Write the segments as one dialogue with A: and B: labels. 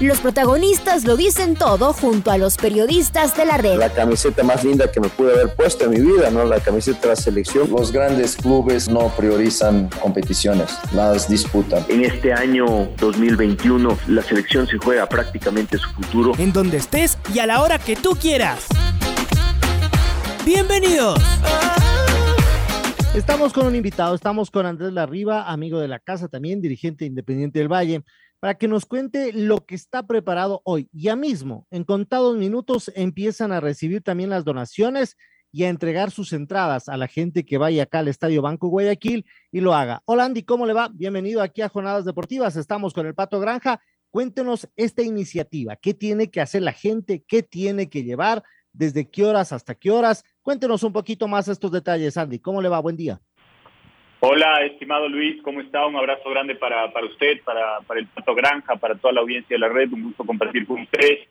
A: Los protagonistas lo dicen todo junto a los periodistas de la red.
B: La camiseta más linda que me pude haber puesto en mi vida, ¿no? La camiseta de la selección.
C: Los grandes clubes no priorizan competiciones, las disputan.
D: En este año 2021 la selección se juega prácticamente su futuro.
E: En donde estés y a la hora que tú quieras. Bienvenidos.
F: Estamos con un invitado, estamos con Andrés Larriba, amigo de la casa también, dirigente independiente del Valle para que nos cuente lo que está preparado hoy. Ya mismo, en contados minutos, empiezan a recibir también las donaciones y a entregar sus entradas a la gente que vaya acá al Estadio Banco Guayaquil y lo haga. Hola Andy, ¿cómo le va? Bienvenido aquí a Jornadas Deportivas. Estamos con el Pato Granja. Cuéntenos esta iniciativa. ¿Qué tiene que hacer la gente? ¿Qué tiene que llevar? ¿Desde qué horas hasta qué horas? Cuéntenos un poquito más estos detalles, Andy. ¿Cómo le va? Buen día.
G: Hola, estimado Luis, ¿cómo está? Un abrazo grande para, para usted, para, para el Pato Granja, para toda la audiencia de la red. Un gusto compartir con ustedes.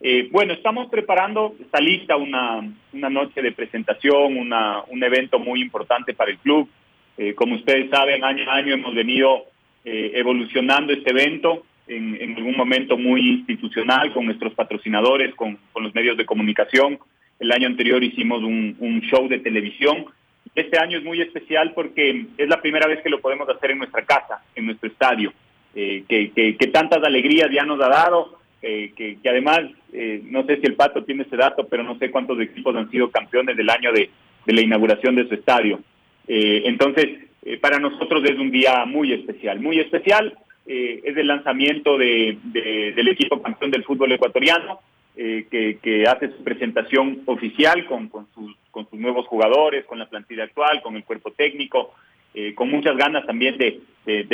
G: Eh, bueno, estamos preparando, está lista una, una noche de presentación, una, un evento muy importante para el club. Eh, como ustedes saben, año a año hemos venido eh, evolucionando este evento en, en, algún momento muy institucional con nuestros patrocinadores, con, con los medios de comunicación. El año anterior hicimos un, un show de televisión este año es muy especial porque es la primera vez que lo podemos hacer en nuestra casa, en nuestro estadio, eh, que, que, tantas alegrías ya nos ha dado, eh, que, que, además, eh, no sé si el Pato tiene ese dato, pero no sé cuántos equipos han sido campeones del año de, de la inauguración de su estadio. entonces, para nosotros es un día muy especial, muy especial. es el lanzamiento de, del equipo campeón del fútbol ecuatoriano, que, que hace su presentación oficial con, con sus con sus nuevos jugadores, con la plantilla actual, con el cuerpo técnico, eh, con muchas ganas también de,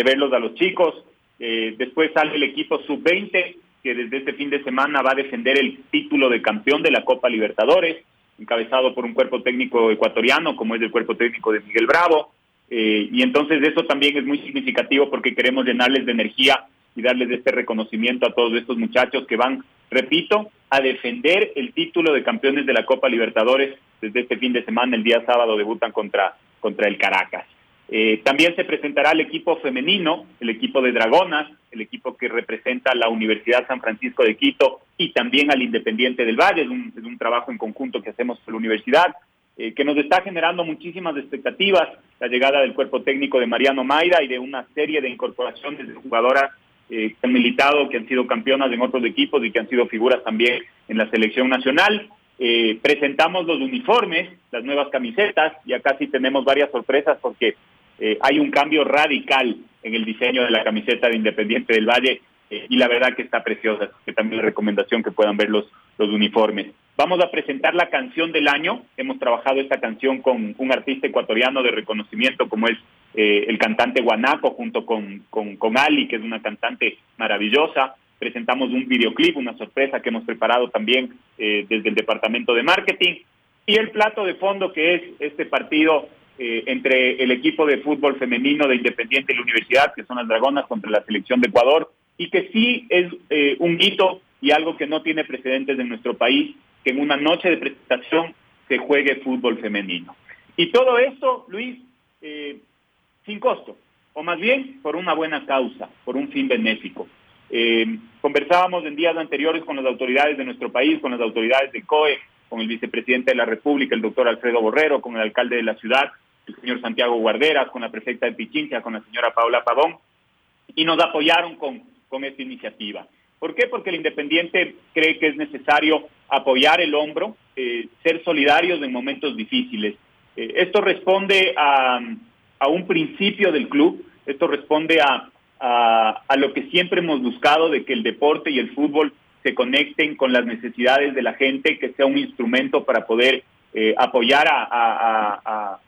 G: verlos a los chicos. Eh, después sale el equipo sub-20, que desde este fin de semana va a defender el título de campeón de la Copa Libertadores, encabezado por un cuerpo técnico ecuatoriano, como es el cuerpo técnico de Miguel Bravo. Eh, y entonces eso también es muy significativo porque queremos llenarles de energía y darles este reconocimiento a todos estos muchachos que van, repito, a defender el título de campeones de la Copa Libertadores desde este fin de semana, el día sábado debutan contra, contra el Caracas. Eh, también se presentará el equipo femenino, el equipo de Dragonas, el equipo que representa a la Universidad San Francisco de Quito y también al Independiente del Valle. Es un, trabajo en conjunto que hacemos con la universidad, eh, que nos está generando muchísimas expectativas. La llegada del cuerpo técnico de Mariano Mayra y de una serie de incorporaciones de jugadoras eh, que han militado, que han sido campeonas en otros equipos y que han sido figuras también en la selección nacional. Eh, presentamos los uniformes, las nuevas camisetas, y acá sí tenemos varias sorpresas porque eh, hay un cambio radical en el diseño de la camiseta de Independiente del Valle y la verdad que está preciosa, que también la recomendación que puedan ver los, los uniformes. Vamos a presentar la canción del año, hemos trabajado esta canción con un artista ecuatoriano de reconocimiento como es el cantante Guanaco junto con, con, Ali, que es una cantante maravillosa. Presentamos un videoclip, una sorpresa que hemos preparado también eh, desde el departamento de marketing, y el plato de fondo que es este partido eh, entre el equipo de fútbol femenino de Independiente y la Universidad, que son las Dragonas, contra la selección de Ecuador, y que sí es eh, un hito y algo que no tiene precedentes en nuestro país, que en una noche de presentación se juegue fútbol femenino. Y todo esto, Luis, sin costo, o más bien por una buena causa, por un fin benéfico. Eh, conversábamos en días anteriores con las autoridades de nuestro país, con las autoridades de COE, con el vicepresidente de la República, el doctor Alfredo Borrero, con el alcalde de la ciudad, el señor Santiago Guarderas, con la prefecta de Pichincha, con la señora Paula Pavón, y nos apoyaron con, con esta iniciativa. ¿Por qué? Porque el Independiente cree que es necesario apoyar el hombro, eh, ser solidarios en momentos difíciles. Eh, esto responde a, un principio del club, esto responde a, lo que siempre hemos buscado de que el deporte y el fútbol se conecten con las necesidades de la gente, que sea un instrumento para poder eh, apoyar a,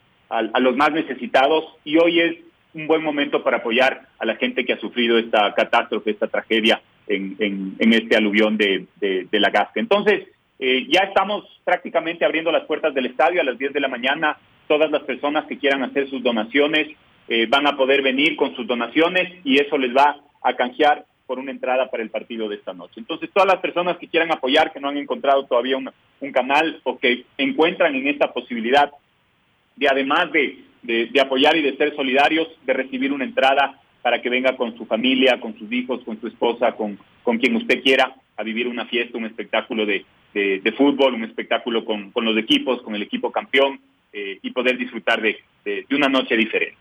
G: los más necesitados y hoy es un buen momento para apoyar a la gente que ha sufrido esta catástrofe, esta tragedia en, este aluvión de, la Gasca. Entonces, Eh, ya estamos prácticamente abriendo las puertas del estadio a las 10 de la mañana. Todas las personas que quieran hacer sus donaciones eh, van a poder venir con sus donaciones y eso les va a canjear por una entrada para el partido de esta noche. Entonces, todas las personas que quieran apoyar, que no han encontrado todavía un canal o que encuentran en esta posibilidad de, además de, de apoyar y de ser solidarios, de recibir una entrada para que venga con su familia, con sus hijos, con su esposa, con, con quien usted quiera, a vivir una fiesta, un espectáculo de, de, fútbol, un espectáculo con, con, los equipos, con el equipo campeón eh, y poder disfrutar de, de, una noche diferente.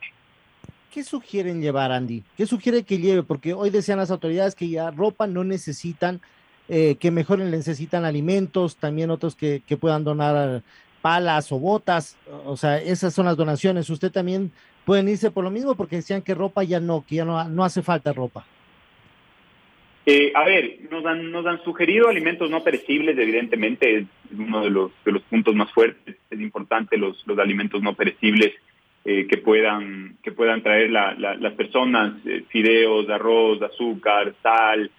F: ¿Qué sugieren llevar, Andy? ¿Qué sugiere que lleve? Porque hoy decían las autoridades que ya ropa no necesitan, eh, que mejor necesitan alimentos, también otros que, que puedan donar palas o botas, o sea, esas son las donaciones. Usted también pueden irse por lo mismo porque decían que ropa ya no, que ya no, no hace falta ropa.
G: Eh, a ver, nos han, nos han sugerido alimentos no perecibles, evidentemente es uno de los, de los puntos más fuertes, es importante los, los alimentos no perecibles eh, que, puedan, que puedan traer la, las personas, eh, fideos, arroz, azúcar, sal,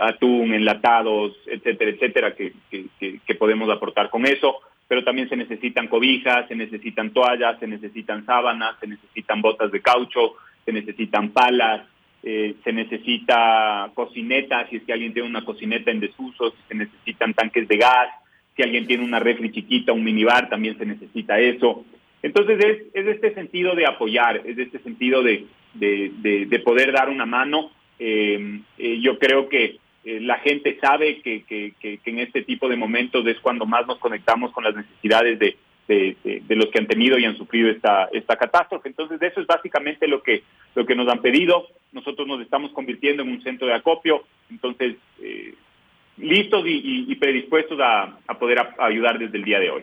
G: atún, enlatados, etcétera, etcétera, que, que, que podemos aportar con eso pero también se necesitan cobijas, se necesitan toallas, se necesitan sábanas, se necesitan botas de caucho, se necesitan palas, eh, se necesita cocineta, si es que alguien tiene una cocineta en desuso, si se necesitan tanques de gas, si alguien tiene una refri chiquita, un minibar, también se necesita eso. Entonces es, es este sentido de apoyar, es este sentido de, de, de, poder dar una mano. Eh, eh, yo creo que eh, la gente sabe que, que, que, en este tipo de momentos es cuando más nos conectamos con las necesidades de, de, de, los que han tenido y han sufrido esta, esta catástrofe. Entonces, eso es básicamente lo que, lo que nos han pedido. Nosotros nos estamos convirtiendo en un centro de acopio, entonces, eh, listos y, y, predispuestos a, a poder ayudar desde el día de hoy.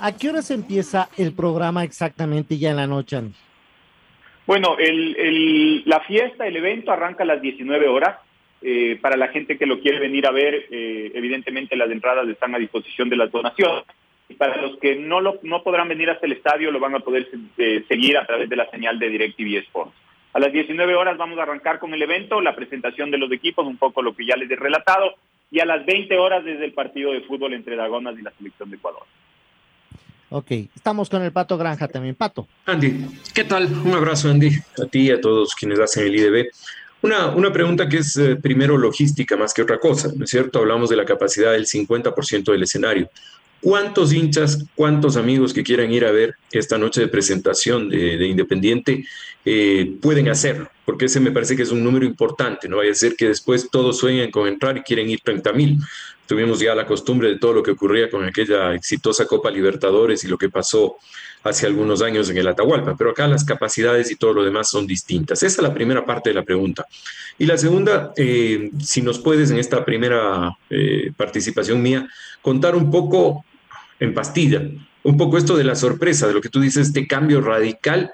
F: ¿A qué horas empieza el programa exactamente ya en la noche,
G: Bueno, el, el, la fiesta, el evento arranca a las 19 horas. Eh, para la gente que lo quiere venir a ver, eh, evidentemente las entradas están a disposición de las donaciones. Y para los que no, lo, no podrán venir hasta el estadio, lo van a poder eh, seguir a través de la señal de DirecTV Sports. A las 19 horas vamos a arrancar con el evento, la presentación de los equipos, un poco lo que ya les he relatado, y a las 20 horas desde el partido de fútbol entre Dragonas y la selección de Ecuador.
F: Ok, estamos con el Pato Granja también. Pato.
H: Andy, ¿qué tal? Un abrazo, Andy, a ti y a todos quienes hacen el IDB. Una, una pregunta que es eh, primero logística más que otra cosa, ¿no es cierto? Hablamos de la capacidad del 50% del escenario. ¿Cuántos hinchas, cuántos amigos que quieran ir a ver esta noche de presentación de, de Independiente eh, pueden hacerlo? Porque ese me parece que es un número importante, no vaya a ser que después todos sueñen con entrar y quieren ir 30 mil. Tuvimos ya la costumbre de todo lo que ocurría con aquella exitosa Copa Libertadores y lo que pasó hace algunos años en el Atahualpa, pero acá las capacidades y todo lo demás son distintas. Esa es la primera parte de la pregunta. Y la segunda, eh, si nos puedes en esta primera eh, participación mía contar un poco en pastilla, un poco esto de la sorpresa, de lo que tú dices, este cambio radical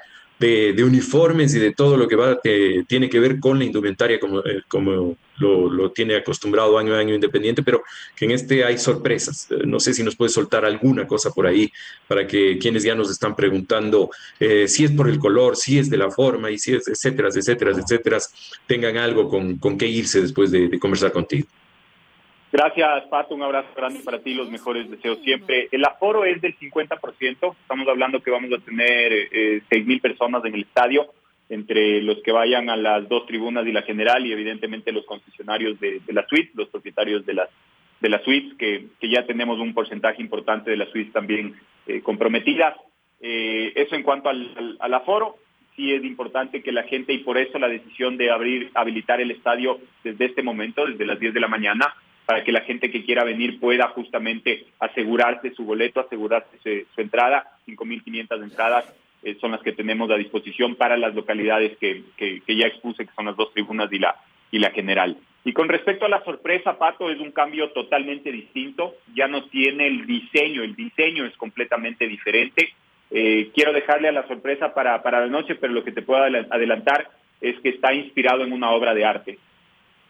H: de, uniformes y de todo lo que va, tiene que ver con la indumentaria como, eh, como lo, tiene acostumbrado año a año Independiente, pero que en este hay sorpresas. Eh, no sé si nos puedes soltar alguna cosa por ahí para que quienes ya nos están preguntando eh, si es por el color, si es de la forma y si es, etcétera, etcétera, etcétera, tengan algo con, con qué irse después de conversar contigo.
G: Gracias, Pato. Un abrazo grande para ti, los mejores deseos siempre. El aforo es del 50%. Estamos hablando que vamos a tener eh, seis mil personas en el estadio, entre los que vayan a las dos tribunas y la general, y evidentemente los concesionarios de, la suite, los propietarios de las de las suites, que, ya tenemos un porcentaje importante de las suites también eh, comprometidas. Eh, eso en cuanto al aforo sí es importante que la gente, y por eso la decisión de abrir, habilitar el estadio desde este momento, desde las 10 de la mañana, para que la gente que quiera venir pueda justamente asegurarse su boleto, asegurarse su, entrada. 5.500 entradas eh, son las que tenemos a disposición para las localidades que, que, ya expuse, que son las dos tribunas y la, y la general. Y con respecto a la sorpresa, Pato, es un cambio totalmente distinto. Ya no tiene el diseño, el diseño es completamente diferente. Eh, quiero dejarle a la sorpresa para, para la noche, pero lo que te puedo adelantar es que está inspirado en una obra de arte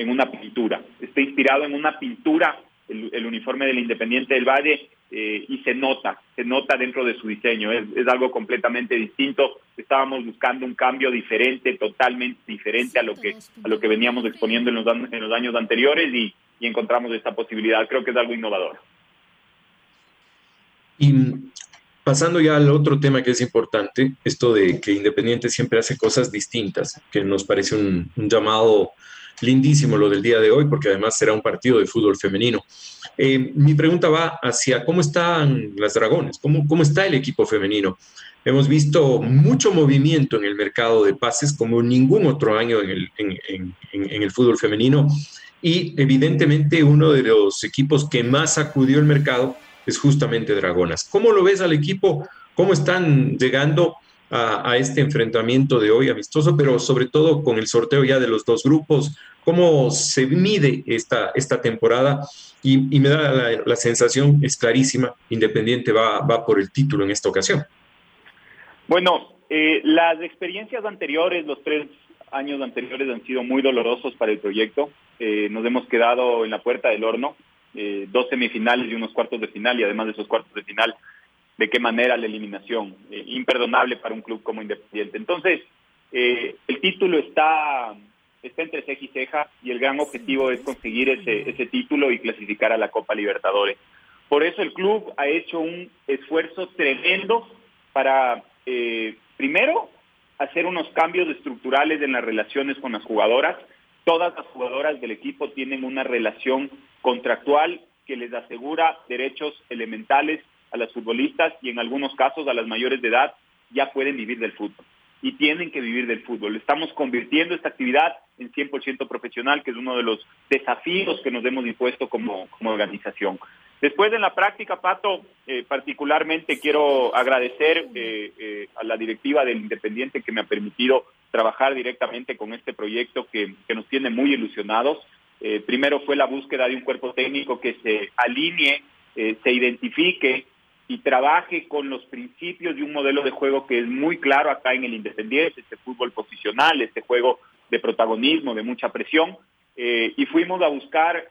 G: en una pintura. Está inspirado en una pintura, el, uniforme del Independiente del Valle, eh, y se nota, se nota dentro de su diseño. Es, algo completamente distinto. Estábamos buscando un cambio diferente, totalmente diferente a lo que, a lo que veníamos exponiendo en los, en los años anteriores y, encontramos esta posibilidad. Creo que es algo innovador.
H: Y pasando ya al otro tema que es importante, esto de que Independiente siempre hace cosas distintas, que nos parece un llamado lindísimo lo del día de hoy, porque además será un partido de fútbol femenino. Eh, mi pregunta va hacia cómo están las Dragones, cómo, cómo está el equipo femenino. Hemos visto mucho movimiento en el mercado de pases como ningún otro año en el, en, en, el fútbol femenino y evidentemente uno de los equipos que más sacudió el mercado es justamente Dragonas. ¿Cómo lo ves al equipo? ¿Cómo están llegando a, este enfrentamiento de hoy amistoso, pero sobre todo con el sorteo ya de los dos grupos? ¿Cómo se mide esta, esta temporada? Y, me da la, la, sensación, es clarísima, Independiente va, va por el título en esta ocasión.
G: Bueno, eh, las experiencias anteriores, los tres años anteriores han sido muy dolorosos para el proyecto. Eh, nos hemos quedado en la puerta del horno, eh, dos semifinales y unos cuartos de final, y además de esos cuartos de final, de qué manera la eliminación, eh, imperdonable para un club como Independiente. Entonces, eh, el título está, está entre ceja y ceja, y el gran objetivo es conseguir ese, ese título y clasificar a la Copa Libertadores. Por eso el club ha hecho un esfuerzo tremendo para, eh, primero, hacer unos cambios estructurales en las relaciones con las jugadoras. Todas las jugadoras del equipo tienen una relación contractual que les asegura derechos elementales a las futbolistas y en algunos casos a las mayores de edad ya pueden vivir del fútbol y tienen que vivir del fútbol. Estamos convirtiendo esta actividad en 100% profesional, que es uno de los desafíos que nos hemos impuesto como, como organización. Después en la práctica, Pato, eh, particularmente quiero agradecer eh, eh, a la directiva del Independiente que me ha permitido trabajar directamente con este proyecto que, que nos tiene muy ilusionados. Primero fue la búsqueda de un cuerpo técnico que se alinee, se identifique y trabaje con los principios de un modelo de juego que es muy claro acá en el Independiente, este fútbol posicional, este juego de protagonismo, de mucha presión, eh, y fuimos a buscar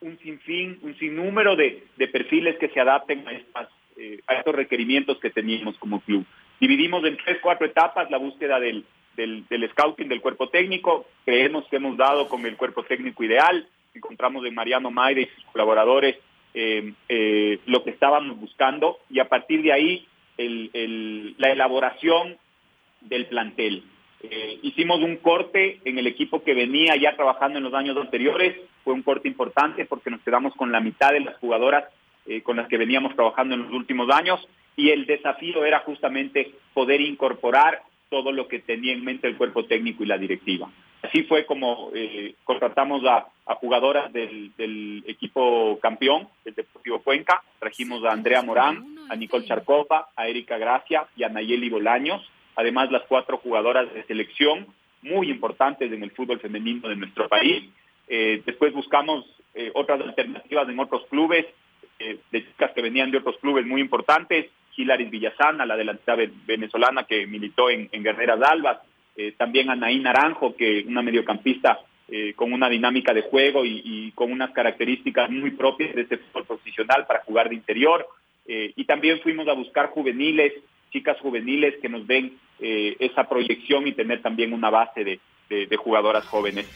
G: un sinfín, un sinnúmero de, de perfiles que se adapten a, estas, eh, a estos requerimientos que teníamos como club. Dividimos en tres, cuatro etapas la búsqueda del, del, del scouting del cuerpo técnico, creemos que hemos dado con el cuerpo técnico ideal, encontramos en Mariano Maide y sus colaboradores eh, eh, lo que estábamos buscando y a partir de ahí la elaboración del plantel. Eh, hicimos un corte en el equipo que venía ya trabajando en los años anteriores, fue un corte importante porque nos quedamos con la mitad de las jugadoras eh, con las que veníamos trabajando en los últimos años y el desafío era justamente poder incorporar todo lo que tenía en mente el cuerpo técnico y la directiva. Así fue como contratamos a, a jugadoras del, del, equipo campeón, del Deportivo Cuenca. Trajimos a Andrea Morán, a Nicole Charcova, a Erika Gracia y a Nayeli Bolaños. Además, las cuatro jugadoras de selección muy importantes en el fútbol femenino de nuestro país. Eh, después buscamos eh, otras alternativas en otros clubes, eh, de chicas que venían de otros clubes muy importantes. Hilaris Villazana, la delantera venezolana que militó en, en Guerreras Albas, eh, también Anaí Naranjo, que una mediocampista eh, con una dinámica de juego y, con unas características muy propias de este fútbol profesional para jugar de interior. Eh, y también fuimos a buscar juveniles, chicas juveniles que nos den eh, esa proyección y tener también una base de, jugadoras jóvenes.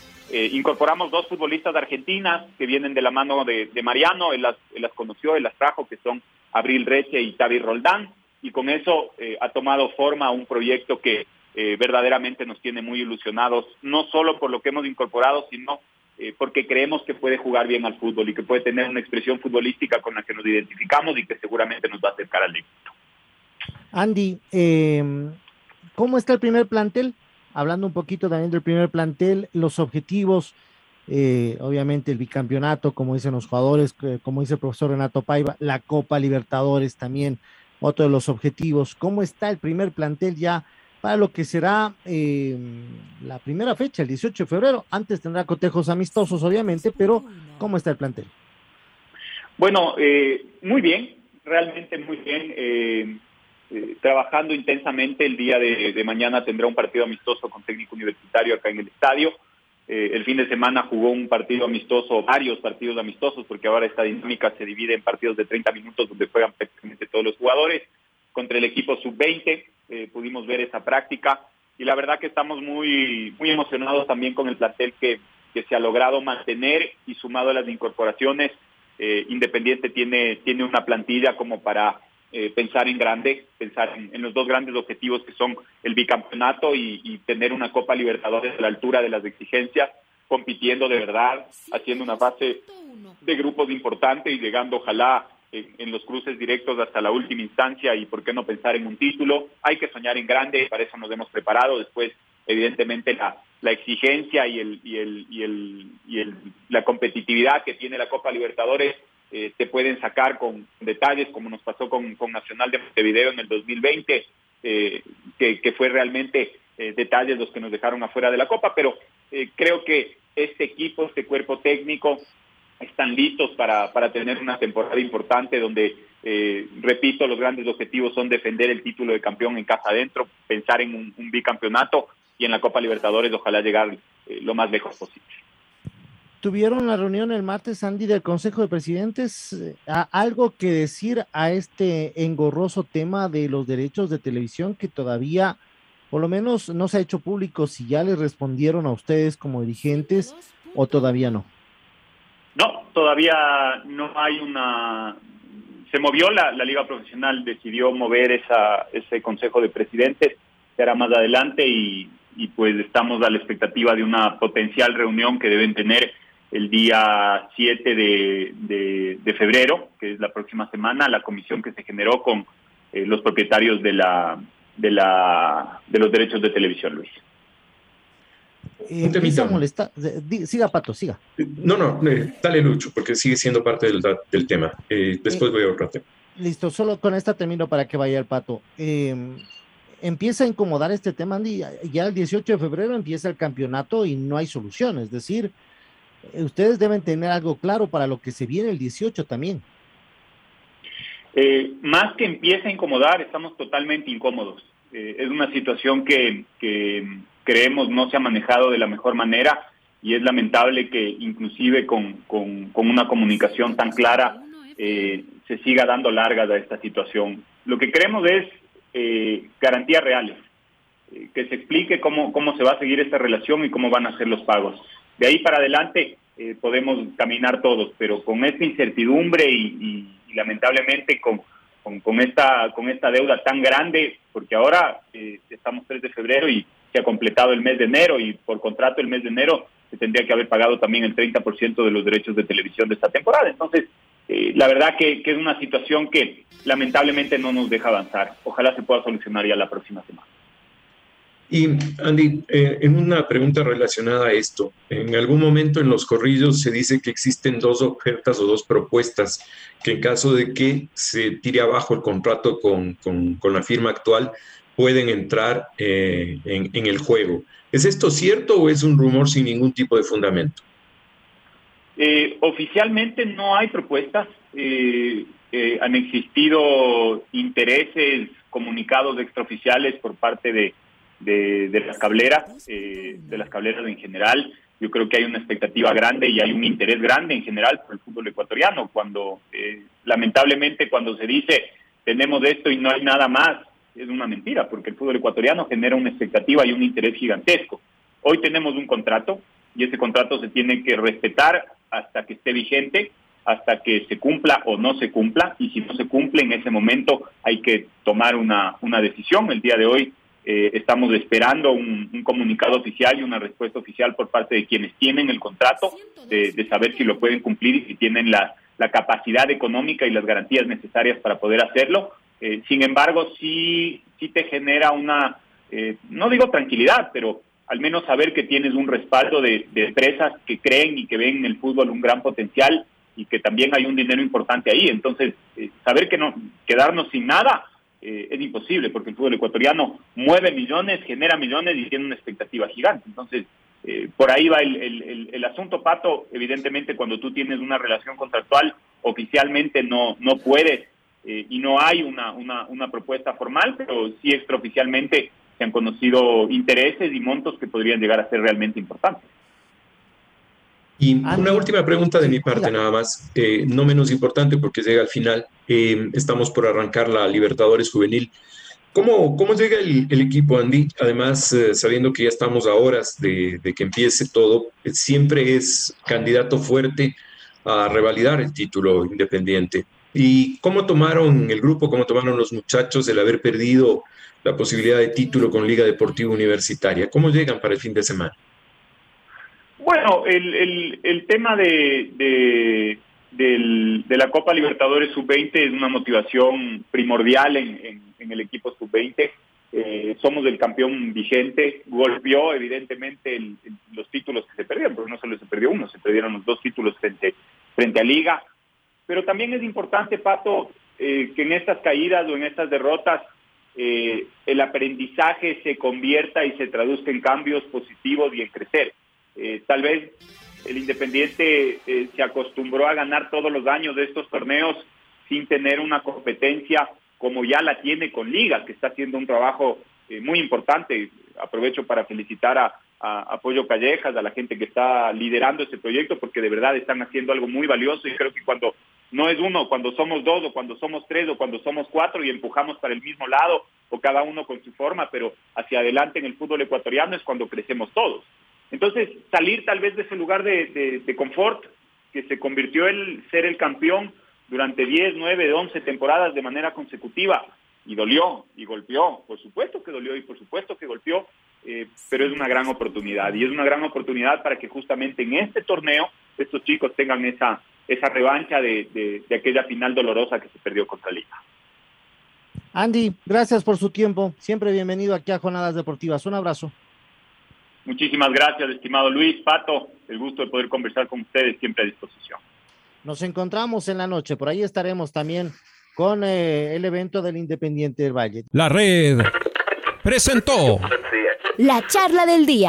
G: Incorporamos dos futbolistas argentinas que vienen de la mano de, Mariano, él las, él las, conoció, él las trajo, que son Abril Reche y Tavi Roldán, y con eso ha tomado forma un proyecto que eh, verdaderamente nos tiene muy ilusionados, no solo por lo que hemos incorporado, sino eh, porque creemos que puede jugar bien al fútbol y que puede tener una expresión futbolística con la que nos identificamos y que seguramente nos va a acercar al éxito.
F: Andy, eh, ¿cómo está el primer plantel? Hablando un poquito también del primer plantel, los objetivos, eh, obviamente el bicampeonato, como dicen los jugadores, como dice el profesor Renato Paiva, la Copa Libertadores también, otro de los objetivos. ¿Cómo está el primer plantel ya para lo que será eh, la primera fecha, el 18 de febrero? Antes tendrá cotejos amistosos, obviamente, pero ¿cómo está el plantel?
G: Bueno, eh, muy bien, realmente muy bien. Eh, eh, trabajando intensamente. El día de, de, mañana tendrá un partido amistoso con técnico universitario acá en el estadio. Eh, el fin de semana jugó un partido amistoso, varios partidos amistosos, porque ahora esta dinámica se divide en partidos de 30 minutos donde juegan prácticamente todos los jugadores. Contra el equipo sub-20 eh, pudimos ver esa práctica y la verdad que estamos muy, muy emocionados también con el plantel que, que se ha logrado mantener y sumado a las incorporaciones. Eh, Independiente tiene, tiene una plantilla como para eh, pensar en grande, pensar en, los dos grandes objetivos que son el bicampeonato y, tener una Copa Libertadores a la altura de las exigencias, compitiendo de verdad, haciendo una fase de grupos importante y llegando ojalá en, los cruces directos hasta la última instancia y por qué no pensar en un título. Hay que soñar en grande, para eso nos hemos preparado. Después, evidentemente, la, la exigencia y, el, y, el, y, el, y el, la competitividad que tiene la Copa Libertadores eh, te pueden sacar con detalles, como nos pasó con, con Nacional de Montevideo en el 2020, eh, que, que, fue realmente eh, detalles los que nos dejaron afuera de la Copa, pero creo que este equipo, este cuerpo técnico, están listos para, para tener una temporada importante donde, repito, los grandes objetivos son defender el título de campeón en casa adentro, pensar en un, bicampeonato y en la Copa Libertadores ojalá llegar lo más lejos posible
F: tuvieron la reunión el martes, Andy, del Consejo de Presidentes. Eh, ¿Algo que decir a este engorroso tema de los derechos de televisión que todavía, por lo menos, no se ha hecho público si ya les respondieron a ustedes como dirigentes o todavía no?
G: Todavía no hay una... Se movió la, Liga Profesional, decidió mover esa, ese Consejo de Presidentes, será más adelante y, pues estamos a la expectativa de una potencial reunión que deben tener el día 7 de, de, febrero, que es la próxima semana, la comisión que se generó con eh, los propietarios de la de la de los derechos de televisión, Luis.
F: Eh, siga, Pato, siga.
H: No, no, eh, dale Lucho, porque sigue siendo parte del, del tema. después voy a otro tema.
F: Listo, solo con esta termino para que vaya el Pato. empieza a incomodar este tema, Andy. Ya el 18 de febrero empieza el campeonato y no hay solución. Es decir, eh, ustedes deben tener algo claro para lo que se viene el 18 también.
G: Eh, más que empiece a incomodar, estamos totalmente incómodos. Eh, es una situación que, creemos no se ha manejado de la mejor manera y es lamentable que inclusive con, una comunicación tan clara se siga dando largas a esta situación. Lo que queremos es garantías reales, que se explique cómo, cómo se va a seguir esta relación y cómo van a ser los pagos. De ahí para adelante eh, podemos caminar todos, pero con esta incertidumbre y, lamentablemente con, con, esta, con esta deuda tan grande, porque ahora eh, estamos 3 de febrero y ha completado el mes de enero y por contrato el mes de enero se tendría que haber pagado también el 30% de los derechos de televisión de esta temporada. Entonces, eh, la verdad que, que es una situación que lamentablemente no nos deja avanzar. Ojalá se pueda solucionar ya la próxima semana.
H: Y Andy, eh, en una pregunta relacionada a esto, en algún momento en los corrillos se dice que existen dos ofertas o dos propuestas que en caso de que se tire abajo el contrato con, con, la firma actual, pueden entrar eh, en, en, el juego. ¿Es esto cierto o es un rumor sin ningún tipo de fundamento?
G: Eh, oficialmente no hay propuestas. han existido intereses comunicados extraoficiales por parte de de, las cableras, eh, de las cableras en general. Yo creo que hay una expectativa grande y hay un interés grande en general por el fútbol ecuatoriano. Cuando, eh, lamentablemente, cuando se dice tenemos esto y no hay nada más, es una mentira, porque el fútbol ecuatoriano genera una expectativa y un interés gigantesco. Hoy tenemos un contrato y ese contrato se tiene que respetar hasta que esté vigente, hasta que se cumpla o no se cumpla, y si no se cumple en ese momento hay que tomar una, una decisión. El día de hoy eh, estamos esperando un, comunicado oficial y una respuesta oficial por parte de quienes tienen el contrato, de, saber si lo pueden cumplir y si tienen la, capacidad económica y las garantías necesarias para poder hacerlo. Eh, sin embargo, sí, sí te genera una, eh, no digo tranquilidad, pero al menos saber que tienes un respaldo de, empresas que creen y que ven en el fútbol un gran potencial y que también hay un dinero importante ahí. Entonces, saber que no quedarnos sin nada eh, es imposible porque el fútbol ecuatoriano mueve millones, genera millones y tiene una expectativa gigante. Entonces, eh, por ahí va el, el, asunto, Pato. Evidentemente, cuando tú tienes una relación contractual, oficialmente no, no puedes eh, y no hay una, una, una propuesta formal, pero sí extraoficialmente se han conocido intereses y montos que podrían llegar a ser realmente importantes.
H: Y una última pregunta de mi parte nada más, eh, no menos importante porque llega al final, eh, estamos por arrancar la Libertadores Juvenil. ¿Cómo, cómo llega el, equipo, Andy? Además, eh, sabiendo que ya estamos a horas de, que empiece todo, siempre es candidato fuerte a revalidar el título independiente. ¿Y cómo tomaron el grupo, cómo tomaron los muchachos el haber perdido la posibilidad de título con Liga Deportiva Universitaria? ¿Cómo llegan para el fin de semana?
G: Bueno, el, el, tema de, de, la Copa Libertadores Sub-20 es una motivación primordial en, en, el equipo Sub-20. Eh, somos el campeón vigente, golpeó evidentemente los títulos que se perdieron, porque no solo se perdió uno, se perdieron los dos títulos frente, frente a Liga. Pero también es importante, Pato, eh, que en estas caídas o en estas derrotas eh, el aprendizaje se convierta y se traduzca en cambios positivos y en crecer. Eh, tal vez el Independiente se acostumbró a ganar todos los años de estos torneos sin tener una competencia como ya la tiene con Liga, que está haciendo un trabajo muy importante. Aprovecho para felicitar a, a Apoyo Callejas, a la gente que está liderando este proyecto, porque de verdad están haciendo algo muy valioso y creo que cuando no es uno, cuando somos dos o cuando somos tres o cuando somos cuatro y empujamos para el mismo lado o cada uno con su forma, pero hacia adelante en el fútbol ecuatoriano es cuando crecemos todos. Entonces, salir tal vez de ese lugar de, de confort que se convirtió en ser el campeón durante 10, 9, 11 temporadas de manera consecutiva y dolió y golpeó, por supuesto que dolió y por supuesto que golpeó, eh, pero es una gran oportunidad y es una gran oportunidad para que justamente en este torneo estos chicos tengan esa, esa revancha de, de, aquella final dolorosa que se perdió contra Liga.
F: Andy, gracias por su tiempo. Siempre bienvenido aquí a Jornadas Deportivas. Un abrazo.
G: Muchísimas gracias, estimado Luis, Pato. El gusto de poder conversar con ustedes, siempre a disposición.
F: Nos encontramos en la noche. Por ahí estaremos también con eh, el evento del Independiente del Valle.
I: La red presentó
A: la charla del día.